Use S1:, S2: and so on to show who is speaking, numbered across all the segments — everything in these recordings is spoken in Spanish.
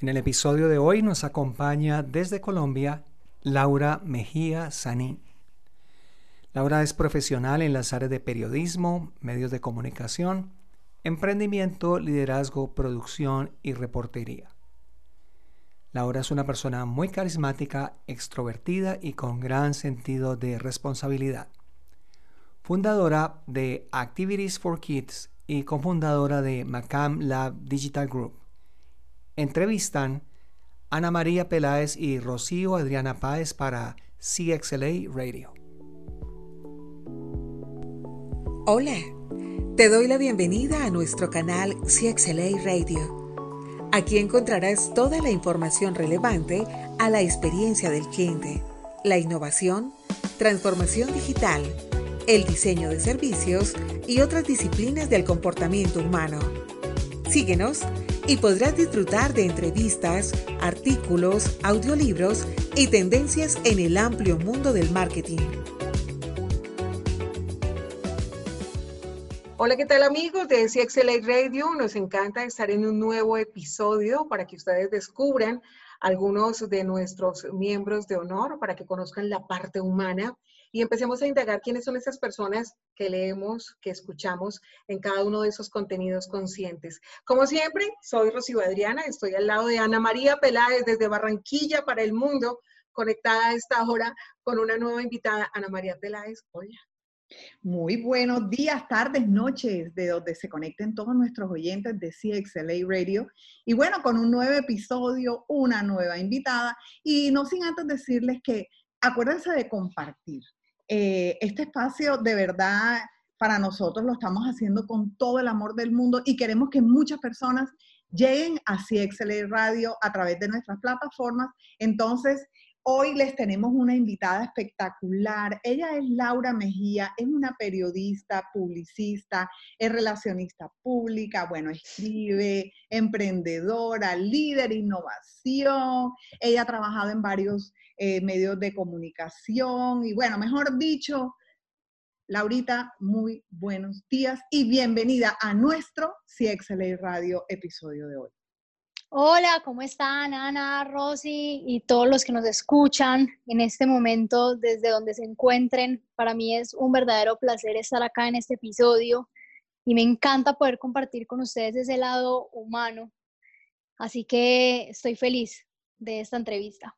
S1: En el episodio de hoy nos acompaña desde Colombia Laura Mejía Sanín. Laura es profesional en las áreas de periodismo, medios de comunicación, emprendimiento, liderazgo, producción y reportería. Laura es una persona muy carismática, extrovertida y con gran sentido de responsabilidad. Fundadora de Activities for Kids y cofundadora de Macam Lab Digital Group. Entrevistan Ana María Peláez y Rocío Adriana Páez para CXLA Radio.
S2: Hola, te doy la bienvenida a nuestro canal CXLA Radio. Aquí encontrarás toda la información relevante a la experiencia del cliente, la innovación, transformación digital, el diseño de servicios y otras disciplinas del comportamiento humano. Síguenos y podrás disfrutar de entrevistas, artículos, audiolibros y tendencias en el amplio mundo del marketing. Hola, ¿qué tal amigos de CXLA Radio? Nos encanta estar en un nuevo episodio para que ustedes descubran algunos de nuestros miembros de honor, para que conozcan la parte humana y empecemos a indagar quiénes son esas personas que leemos, que escuchamos en cada uno de esos contenidos conscientes. Como siempre, soy Rocío Adriana, estoy al lado de Ana María Peláez desde Barranquilla para el mundo, conectada a esta hora con una nueva invitada, Ana María Peláez. Hola.
S3: Muy buenos días, tardes, noches, de donde se conecten todos nuestros oyentes de CXLA Radio. Y bueno, con un nuevo episodio, una nueva invitada. Y no sin antes decirles que acuérdense de compartir. Eh, este espacio de verdad para nosotros lo estamos haciendo con todo el amor del mundo y queremos que muchas personas lleguen a CXLA Radio a través de nuestras plataformas. Entonces, Hoy les tenemos una invitada espectacular. Ella es Laura Mejía, es una periodista, publicista, es relacionista pública, bueno, escribe, emprendedora, líder, innovación. Ella ha trabajado en varios eh, medios de comunicación y bueno, mejor dicho, Laurita, muy buenos días y bienvenida a nuestro CXLA Radio episodio de hoy.
S4: Hola, ¿cómo están Ana, Rosy y todos los que nos escuchan en este momento desde donde se encuentren? Para mí es un verdadero placer estar acá en este episodio y me encanta poder compartir con ustedes ese lado humano. Así que estoy feliz de esta entrevista.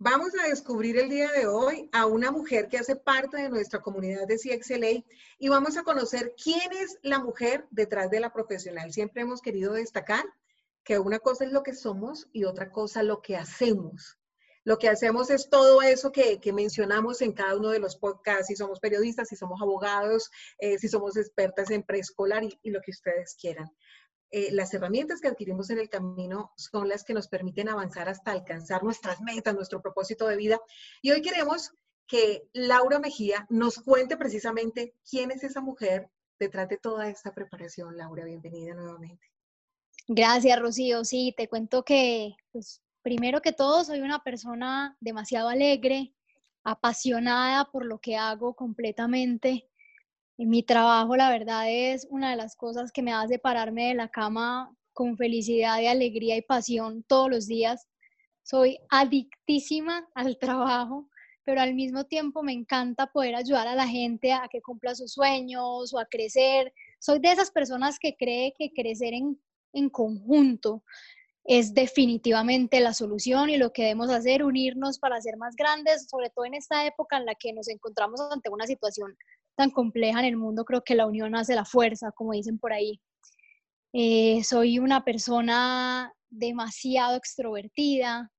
S2: Vamos a descubrir el día de hoy a una mujer que hace parte de nuestra comunidad de CXLA y vamos a conocer quién es la mujer detrás de la profesional. Siempre hemos querido destacar que una cosa es lo que somos y otra cosa lo que hacemos. Lo que hacemos es todo eso que, mencionamos en cada uno de los podcasts, si somos periodistas, si somos abogados, eh, si somos expertas en preescolar y, lo que ustedes quieran. Eh, las herramientas que adquirimos en el camino son las que nos permiten avanzar hasta alcanzar nuestras metas, nuestro propósito de vida. Y hoy queremos que Laura Mejía nos cuente precisamente quién es esa mujer detrás de toda esta preparación. Laura, bienvenida nuevamente.
S4: Gracias, Rocío. Sí, te cuento que, pues, primero que todo, soy una persona demasiado alegre, apasionada por lo que hago completamente. En mi trabajo, la verdad, es una de las cosas que me hace pararme de la cama con felicidad y alegría y pasión todos los días. Soy adictísima al trabajo, pero al mismo tiempo me encanta poder ayudar a la gente a que cumpla sus sueños o a crecer. Soy de esas personas que cree que crecer en en conjunto es definitivamente la solución y lo que debemos hacer, unirnos para ser más grandes, sobre todo en esta época en la que nos encontramos ante una situación tan compleja en el mundo, creo que la unión hace la fuerza, como dicen por ahí. Eh, soy una persona demasiado extrovertida,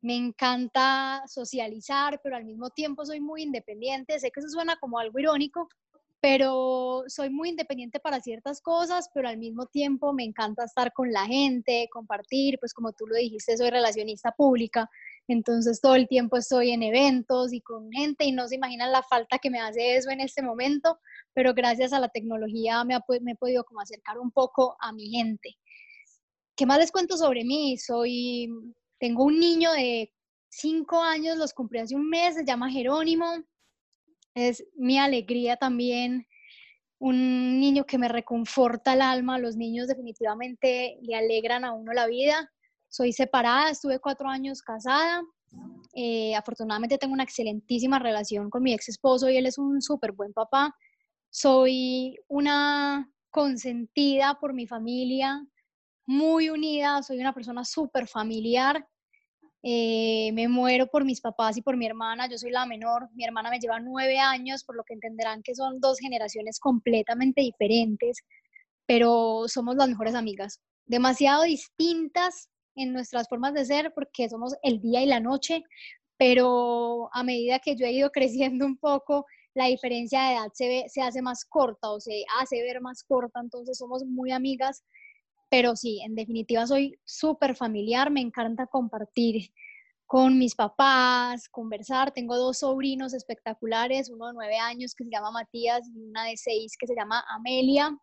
S4: me encanta socializar, pero al mismo tiempo soy muy independiente. Sé que eso suena como algo irónico, pero soy muy independiente para ciertas cosas, pero al mismo tiempo me encanta estar con la gente, compartir, pues como tú lo dijiste, soy relacionista pública, entonces todo el tiempo estoy en eventos y con gente y no se imaginan la falta que me hace eso en este momento, pero gracias a la tecnología me, me he podido como acercar un poco a mi gente. ¿Qué más les cuento sobre mí? Soy, tengo un niño de cinco años, los cumplí hace un mes, se llama Jerónimo, es mi alegría también, un niño que me reconforta el alma, los niños definitivamente le alegran a uno la vida. Soy separada, estuve cuatro años casada. Eh, afortunadamente tengo una excelentísima relación con mi ex esposo y él es un súper buen papá. Soy una consentida por mi familia, muy unida, soy una persona súper familiar. Eh, me muero por mis papás y por mi hermana, yo soy la menor, mi hermana me lleva nueve años, por lo que entenderán que son dos generaciones completamente diferentes, pero somos las mejores amigas, demasiado distintas en nuestras formas de ser porque somos el día y la noche, pero a medida que yo he ido creciendo un poco, la diferencia de edad se, ve, se hace más corta o se hace ver más corta, entonces somos muy amigas pero sí, en definitiva soy súper familiar, me encanta compartir con mis papás, conversar. Tengo dos sobrinos espectaculares, uno de nueve años que se llama Matías y una de seis que se llama Amelia.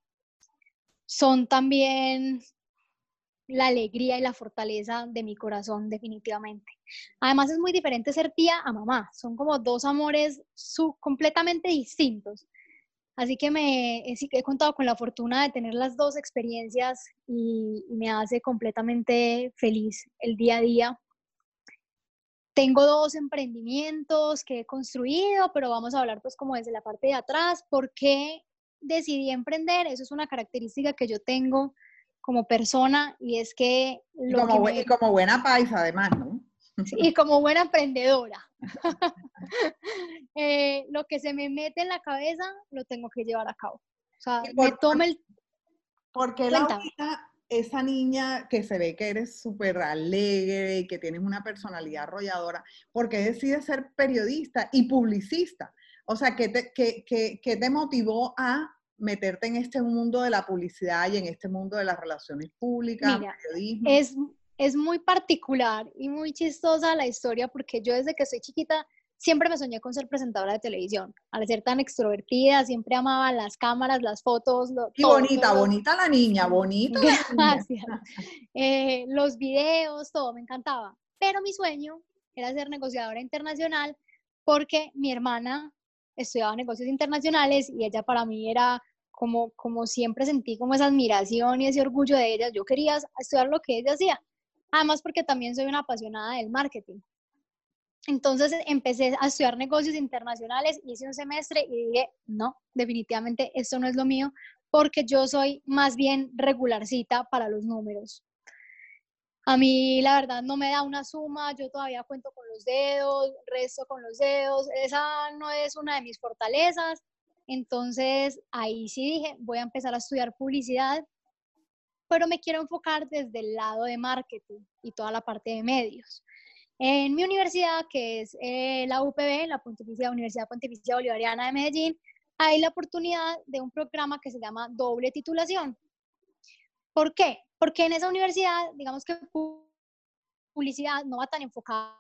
S4: Son también la alegría y la fortaleza de mi corazón, definitivamente. Además es muy diferente ser tía a mamá, son como dos amores completamente distintos. Así que me he, contado con la fortuna de tener las dos experiencias y, me hace completamente feliz el día a día. Tengo dos emprendimientos que he construido, pero vamos a hablar pues como desde la parte de atrás. ¿Por qué decidí emprender? Eso es una característica que yo tengo como persona y es que...
S3: Lo como, y como buena paisa además, ¿no?
S4: Y como buena emprendedora. Eh, lo que se me mete en la cabeza lo tengo que llevar a cabo. O sea, me tome el...
S3: Porque la esa niña que se ve que eres súper alegre y que tienes una personalidad arrolladora, ¿por qué decides ser periodista y publicista? O sea, ¿qué te, te motivó a meterte en este mundo de la publicidad y en este mundo de las relaciones públicas,
S4: periodismo? Es, es muy particular y muy chistosa la historia porque yo desde que soy chiquita siempre me soñé con ser presentadora de televisión. Al ser tan extrovertida, siempre amaba las cámaras, las fotos.
S3: y bonita, bonita la niña, bonita.
S4: Gracias. Eh, los videos, todo, me encantaba. Pero mi sueño era ser negociadora internacional porque mi hermana estudiaba negocios internacionales y ella para mí era como, como siempre sentí como esa admiración y ese orgullo de ella. Yo quería estudiar lo que ella hacía. Además porque también soy una apasionada del marketing. Entonces empecé a estudiar negocios internacionales, hice un semestre y dije, no, definitivamente esto no es lo mío, porque yo soy más bien regularcita para los números. A mí la verdad no me da una suma, yo todavía cuento con los dedos, resto con los dedos, esa no es una de mis fortalezas. Entonces ahí sí dije, voy a empezar a estudiar publicidad pero me quiero enfocar desde el lado de marketing y toda la parte de medios. En mi universidad, que es eh, la UPB, la Pontificia, Universidad Pontificia Bolivariana de Medellín, hay la oportunidad de un programa que se llama doble titulación. ¿Por qué? Porque en esa universidad, digamos que publicidad no va tan enfocada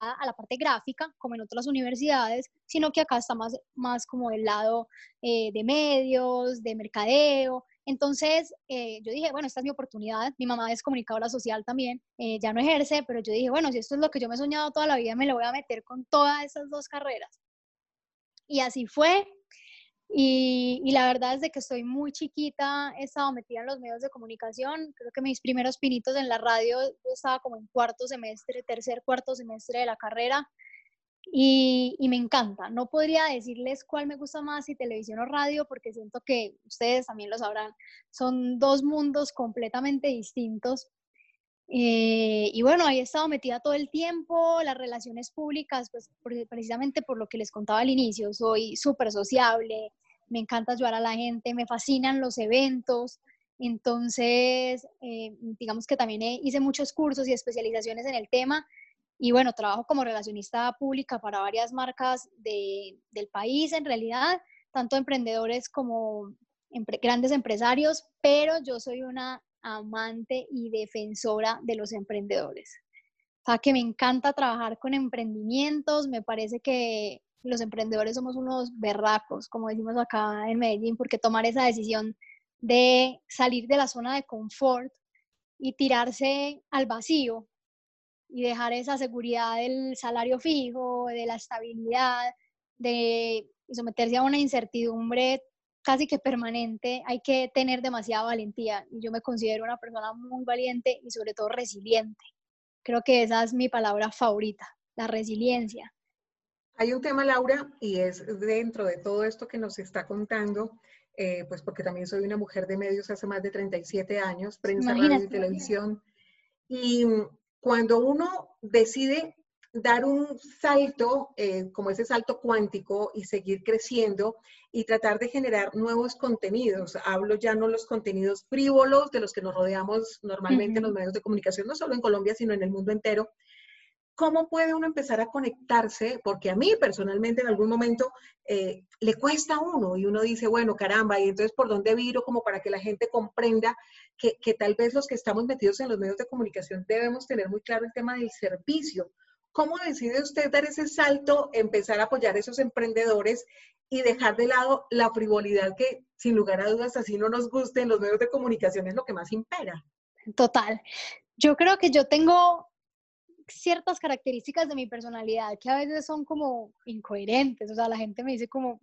S4: a la parte gráfica como en otras universidades, sino que acá está más, más como del lado eh, de medios, de mercadeo, entonces, eh, yo dije, bueno, esta es mi oportunidad. Mi mamá es comunicadora social también, eh, ya no ejerce, pero yo dije, bueno, si esto es lo que yo me he soñado toda la vida, me lo voy a meter con todas esas dos carreras. Y así fue. Y, y, la verdad es de que estoy muy chiquita, he estado metida en los medios de comunicación. Creo que mis primeros pinitos en la radio, yo estaba como en cuarto semestre, tercer, cuarto semestre de la carrera. Y, me encanta. No podría decirles cuál me gusta más, si televisión o radio, porque siento que ustedes también lo sabrán. Son dos mundos completamente distintos. Eh, y bueno, ahí he estado metida todo el tiempo, las relaciones públicas, pues precisamente por lo que les contaba al inicio, soy súper sociable, me encanta ayudar a la gente, me fascinan los eventos. Entonces, eh, digamos que también hice muchos cursos y especializaciones en el tema y bueno, trabajo como relacionista pública para varias marcas del país en realidad, tanto emprendedores como grandes empresarios, pero yo soy una amante y defensora de los emprendedores. O sea, que me encanta trabajar con emprendimientos, me parece que los emprendedores somos unos berracos, como decimos acá en Medellín, porque tomar esa decisión de salir de la zona de confort y tirarse al vacío y dejar esa seguridad del salario fijo, de la estabilidad, de someterse a una incertidumbre casi que permanente, hay que tener demasiada valentía. Y yo me considero una persona muy valiente y sobre todo resiliente. Creo que esa es mi palabra favorita, la resiliencia.
S2: Hay un tema, Laura, y es dentro de todo esto que nos está contando, eh, pues porque también soy una mujer de medios hace más de 37 años, prensa, radio y televisión. Y cuando uno decide dar un salto, eh, como ese salto cuántico, y seguir creciendo y tratar de generar nuevos contenidos. Hablo ya no los contenidos frívolos de los que nos rodeamos normalmente en los medios de comunicación, no solo en Colombia, sino en el mundo entero, ¿cómo puede uno empezar a conectarse? Porque a mí personalmente en algún momento eh, le cuesta a uno y uno dice, bueno, caramba, y entonces por dónde viro como para que la gente comprenda que, que, tal vez los que estamos metidos en los medios de comunicación debemos tener muy claro el tema del servicio. ¿Cómo decide usted dar ese salto, empezar a apoyar a esos emprendedores y dejar de lado la frivolidad que sin lugar a dudas así no nos guste en los medios de comunicación es lo que más impera?
S4: Total. Yo creo que yo tengo ciertas características de mi personalidad que a veces son como incoherentes, o sea, la gente me dice como,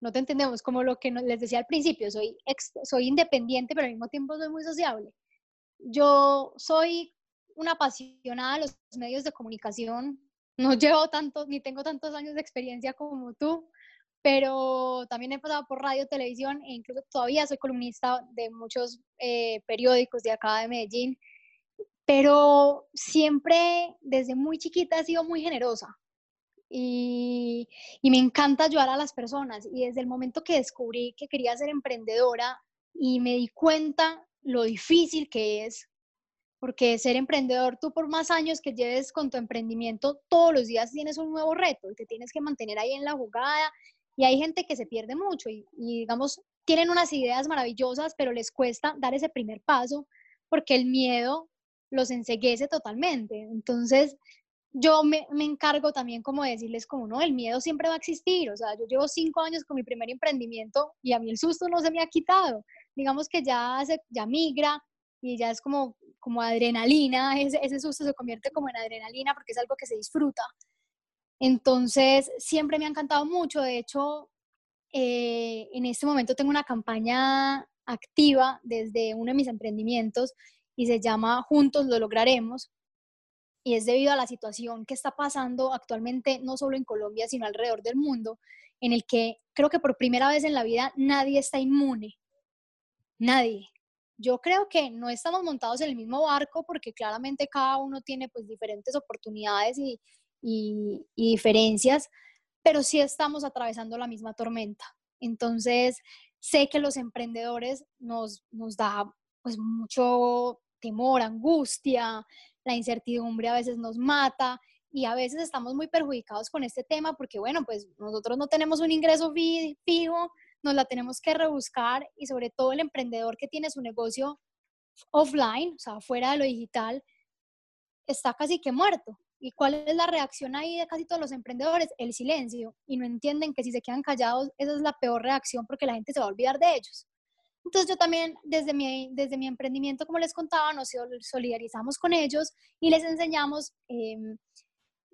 S4: no te entendemos, como lo que les decía al principio, soy, soy independiente, pero al mismo tiempo soy muy sociable. Yo soy una apasionada de los medios de comunicación, no llevo tantos, ni tengo tantos años de experiencia como tú, pero también he pasado por radio, televisión e incluso todavía soy columnista de muchos eh, periódicos de acá de Medellín pero siempre desde muy chiquita he sido muy generosa y, me encanta ayudar a las personas. Y desde el momento que descubrí que quería ser emprendedora y me di cuenta lo difícil que es, porque ser emprendedor, tú por más años que lleves con tu emprendimiento, todos los días tienes un nuevo reto y te tienes que mantener ahí en la jugada y hay gente que se pierde mucho y, y digamos, tienen unas ideas maravillosas, pero les cuesta dar ese primer paso porque el miedo los enseguece totalmente. Entonces, yo me, encargo también como de decirles como, no, el miedo siempre va a existir. O sea, yo llevo cinco años con mi primer emprendimiento y a mí el susto no se me ha quitado. Digamos que ya, se, ya migra y ya es como, como adrenalina, ese, ese susto se convierte como en adrenalina porque es algo que se disfruta. Entonces, siempre me ha encantado mucho. De hecho, eh, en este momento tengo una campaña activa desde uno de mis emprendimientos y se llama Juntos lo lograremos. Y es debido a la situación que está pasando actualmente, no solo en Colombia, sino alrededor del mundo, en el que creo que por primera vez en la vida nadie está inmune. Nadie. Yo creo que no estamos montados en el mismo barco porque claramente cada uno tiene pues diferentes oportunidades y, y, diferencias, pero sí estamos atravesando la misma tormenta. Entonces, sé que los emprendedores nos, nos da pues mucho temor, angustia, la incertidumbre a veces nos mata y a veces estamos muy perjudicados con este tema porque, bueno, pues nosotros no tenemos un ingreso fijo, nos la tenemos que rebuscar y sobre todo el emprendedor que tiene su negocio offline, o sea, fuera de lo digital, está casi que muerto. ¿Y cuál es la reacción ahí de casi todos los emprendedores? El silencio. Y no entienden que si se quedan callados, esa es la peor reacción porque la gente se va a olvidar de ellos. Entonces yo también desde mi, desde mi emprendimiento, como les contaba, nos solidarizamos con ellos y les enseñamos em,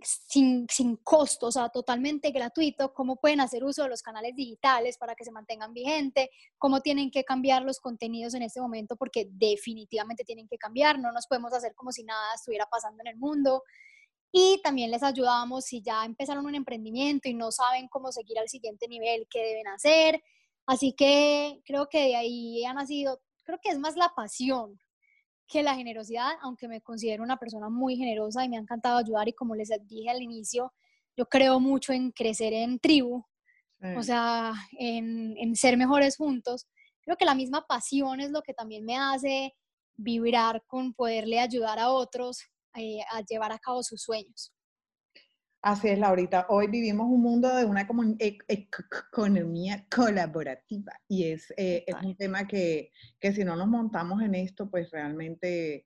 S4: sin, sin costo, o sea, totalmente gratuito, cómo pueden hacer uso de los canales digitales para que se mantengan vigentes, cómo tienen que cambiar los contenidos en este momento, porque definitivamente tienen que cambiar, no nos podemos hacer como si nada estuviera pasando en el mundo. Y también les ayudamos si ya empezaron un emprendimiento y no saben cómo seguir al siguiente nivel, qué deben hacer. Así que creo que de ahí ha nacido, creo que es más la pasión que la generosidad, aunque me considero una persona muy generosa y me ha encantado ayudar y como les dije al inicio, yo creo mucho en crecer en tribu, o sea, en, en ser mejores juntos. Creo que la misma pasión es lo que también me hace vibrar con poderle ayudar a otros eh, a llevar a cabo sus sueños.
S3: Así es, Laurita. Hoy vivimos un mundo de una e, economía colaborativa. Y es, eh, es un tema que, que, si no nos montamos en esto, pues realmente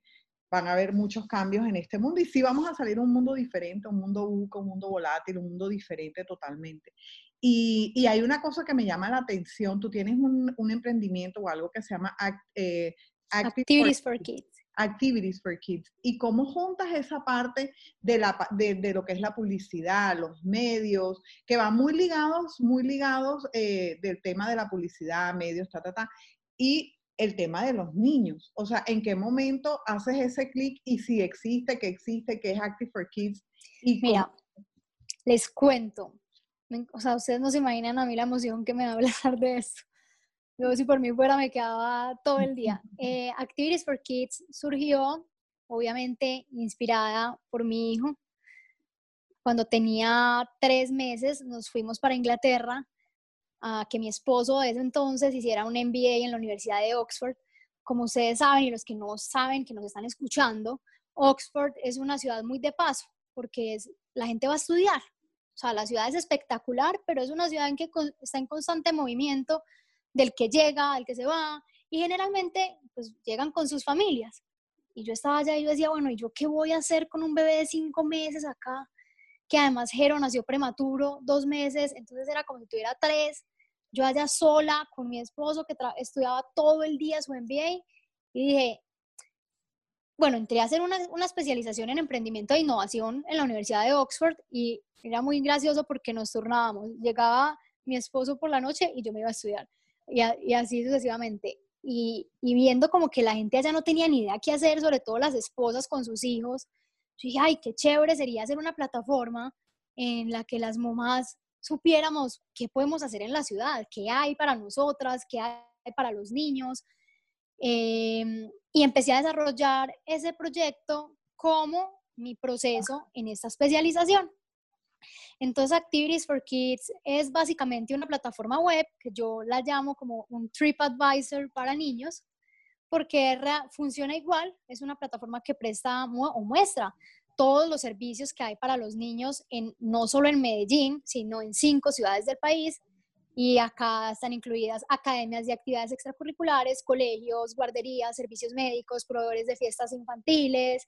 S3: van a haber muchos cambios en este mundo. Y sí vamos a salir a un mundo diferente, un mundo buco, un mundo volátil, un mundo diferente totalmente. Y, y, hay una cosa que me llama la atención, tú tienes un, un emprendimiento o algo que se llama
S4: eh, Activities for Kids
S3: Activities for Kids. ¿Y cómo juntas esa parte de, la, de, lo que es la publicidad, los medios, que van muy ligados, muy ligados eh, del tema de la publicidad, medios, ta, ta, ta, y el tema de los niños? O sea, ¿en qué momento haces ese clic y si existe, que existe, que es Active for Kids? Y
S4: Mira, les cuento. O sea, ustedes no se imaginan a mí la emoción que me da hablar de esto. Luego, si por mí fuera, me quedaba todo el día. Eh, Activities for Kids surgió, obviamente, inspirada por mi hijo. Cuando tenía tres meses, nos fuimos para Inglaterra a que mi esposo de ese entonces hiciera un MBA en la Universidad de Oxford. Como ustedes saben, y los que no saben, que nos están escuchando, Oxford es una ciudad muy de paso, porque es, la gente va a estudiar. O sea, la ciudad es espectacular, pero es una ciudad en que está en constante movimiento del que llega, del que se va, y generalmente pues llegan con sus familias. Y yo estaba allá y yo decía, bueno, ¿y yo qué voy a hacer con un bebé de cinco meses acá? Que además Jero nació prematuro, dos meses, entonces era como si tuviera tres. Yo allá sola con mi esposo que estudiaba todo el día su MBA y dije, bueno, entré a hacer una, una, especialización en emprendimiento e innovación en la Universidad de Oxford y era muy gracioso porque nos turnábamos. Llegaba mi esposo por la noche y yo me iba a estudiar y, así sucesivamente. Y, viendo como que la gente allá no tenía ni idea qué hacer, sobre todo las esposas con sus hijos, yo dije, ay, qué chévere sería hacer una plataforma en la que las mamás supiéramos qué podemos hacer en la ciudad, qué hay para nosotras, qué hay para los niños. Em, y empecé a desarrollar ese proyecto como mi proceso en esta especialización. Entonces, Activities for Kids es básicamente una plataforma web que yo la llamo como un TripAdvisor para niños, porque funciona igual, es una plataforma que presta o muestra todos los servicios que hay para los niños, en, no solo en Medellín, sino en cinco ciudades del país. Y acá están incluidas academias de actividades extracurriculares, colegios, guarderías, servicios médicos, proveedores de fiestas infantiles,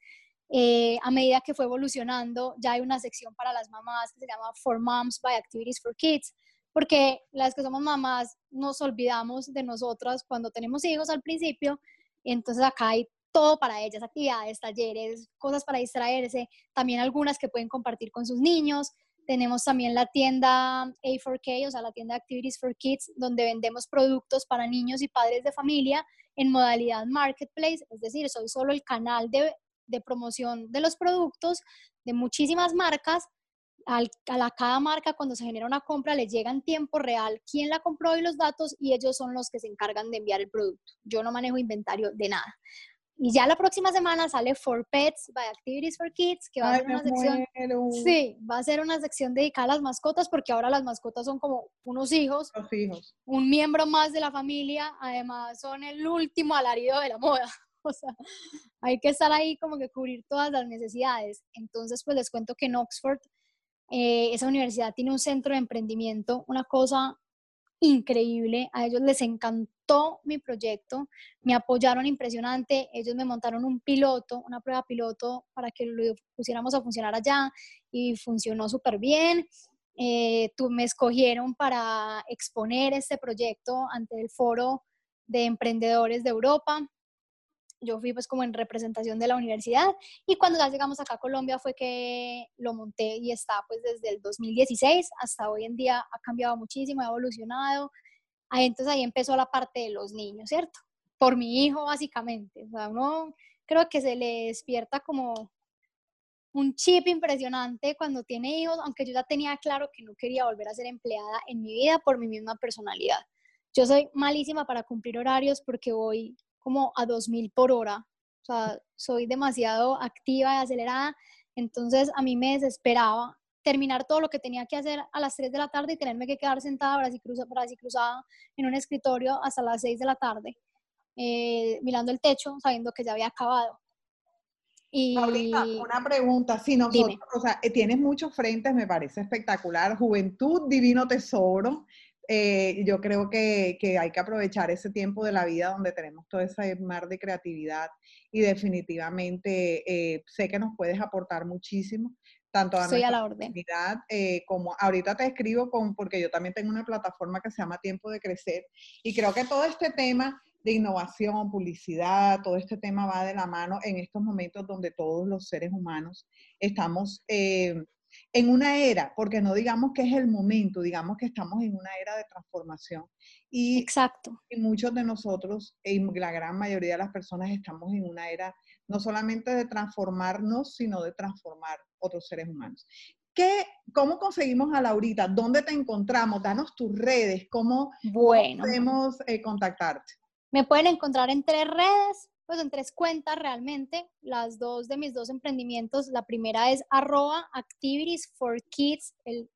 S4: eh, a medida que fue evolucionando, ya hay una sección para las mamás que se llama For Moms by Activities for Kids, porque las que somos mamás nos olvidamos de nosotras cuando tenemos hijos al principio, entonces acá hay todo para ellas, actividades, talleres, cosas para distraerse, también algunas que pueden compartir con sus niños. Tenemos también la tienda A4K, o sea, la tienda Activities for Kids, donde vendemos productos para niños y padres de familia en modalidad marketplace, es decir, soy solo el canal de de promoción de los productos de muchísimas marcas. a la, cada marca cuando se genera una compra le llega en tiempo real quién la compró y los datos y ellos son los que se encargan de enviar el producto. Yo no manejo inventario de nada. Y ya la próxima semana sale For Pets by Activities for Kids, que va a ser una sección. Sí, va a ser una sección dedicada a las mascotas, porque ahora las mascotas son como unos hijos,
S3: hijos.
S4: un miembro más de la familia, además son el último alarido de la moda. o sea, hay que estar ahí como que cubrir todas las necesidades. Entonces, pues les cuento que en Oxford, eh, esa universidad tiene un centro de emprendimiento, una cosa increíble, a ellos les encantó mi proyecto, me apoyaron impresionante, ellos me montaron un piloto, una prueba piloto para que lo pusiéramos a funcionar allá y funcionó súper bien. Eh, tú, me escogieron para exponer este proyecto ante el foro de emprendedores de Europa yo fui pues como en representación de la universidad y cuando ya llegamos acá a Colombia fue que lo monté y está pues desde el 2016 hasta hoy en día ha cambiado muchísimo, ha evolucionado. Ahí, entonces ahí empezó la parte de los niños, ¿cierto? Por mi hijo básicamente. O sea, uno creo que se le despierta como un chip impresionante cuando tiene hijos, aunque yo ya tenía claro que no quería volver a ser empleada en mi vida por mi misma personalidad. Yo soy malísima para cumplir horarios porque voy como a 2000 por hora. O sea, soy demasiado activa y acelerada. Entonces a mí me desesperaba terminar todo lo que tenía que hacer a las 3 de la tarde y tenerme que quedar sentada brazo y, cruzada en un escritorio hasta las 6 de la tarde, eh, mirando el techo, sabiendo que ya había acabado.
S3: Y... una pregunta, si nosotros, o sea, tienes muchos frentes, me parece espectacular, Juventud, Divino Tesoro, eh, yo creo que, hay que aprovechar ese tiempo de la vida donde tenemos todo ese mar de creatividad y definitivamente eh, sé que nos puedes aportar muchísimo, tanto a
S4: nuestra la orden.
S3: Eh, como ahorita te escribo con, porque yo también tengo una plataforma que se llama Tiempo de Crecer y creo que todo este tema de innovación, publicidad, todo este tema va de la mano en estos momentos donde todos los seres humanos estamos eh, en una era, porque no digamos que es el momento, digamos que estamos en una era de transformación. Y,
S4: Exacto.
S3: Y muchos de nosotros, y la gran mayoría de las personas, estamos en una era no solamente de transformarnos, sino de transformar otros seres humanos. ¿Qué, ¿Cómo conseguimos a Laurita? ¿Dónde te encontramos? Danos tus redes, ¿cómo, podemos eh, contactarte?
S4: Me pueden encontrar en tres redes, pues en tres cuentas realmente, las dos de mis dos emprendimientos. La primera es arroba activities for kids.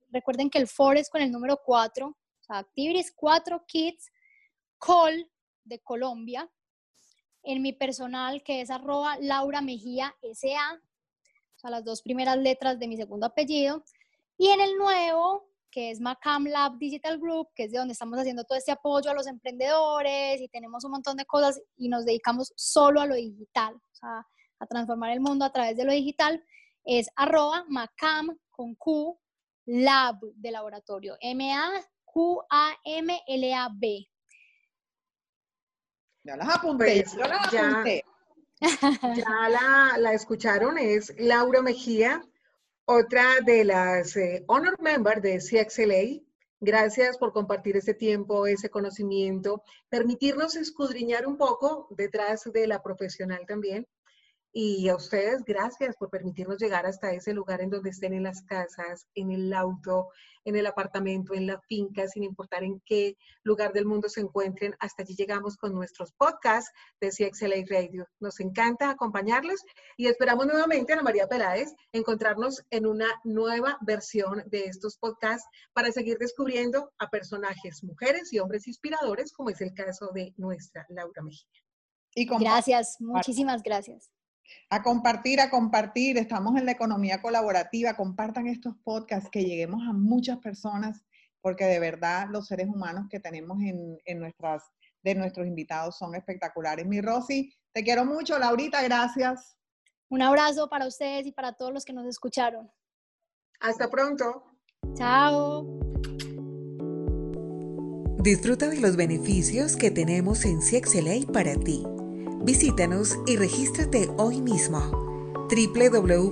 S4: recuerden que el for es con el número 4, o sea, activities 4 kids, call de Colombia. En mi personal que es arroba Laura Mejía SA, o sea, las dos primeras letras de mi segundo apellido. Y en el nuevo, que es Macam Lab Digital Group, que es de donde estamos haciendo todo este apoyo a los emprendedores y tenemos un montón de cosas y nos dedicamos solo a lo digital, o sea, a transformar el mundo a través de lo digital, es arroba Macam con Q Lab de laboratorio, M-A-Q-A-M-L-A-B.
S3: Ya las apunté, pues, ya las apunté.
S2: Ya, la, la escucharon, es Laura Mejía, otra de las eh, honor member de CXLA, gracias por compartir este tiempo, ese conocimiento, permitirnos escudriñar un poco detrás de la profesional también y a ustedes, gracias por permitirnos llegar hasta ese lugar en donde estén en las casas, en el auto, en el apartamento, en la finca, sin importar en qué lugar del mundo se encuentren. Hasta allí llegamos con nuestros podcasts de CXLA Radio. Nos encanta acompañarlos y esperamos nuevamente, Ana María Peláez, encontrarnos en una nueva versión de estos podcasts para seguir descubriendo a personajes, mujeres y hombres inspiradores, como es el caso de nuestra Laura Mejía.
S4: gracias, muchísimas gracias.
S3: A compartir, a compartir. Estamos en la economía colaborativa. Compartan estos podcasts, que lleguemos a muchas personas, porque de verdad los seres humanos que tenemos en, nuestras, de nuestros invitados son espectaculares. Mi Rosy, te quiero mucho. Laurita, gracias.
S4: Un abrazo para ustedes y para todos los que nos escucharon.
S2: Hasta pronto.
S4: Chao.
S5: Disfruta de los beneficios que tenemos en CXLA para ti. Visítanos y regístrate hoy mismo www.cxla.org.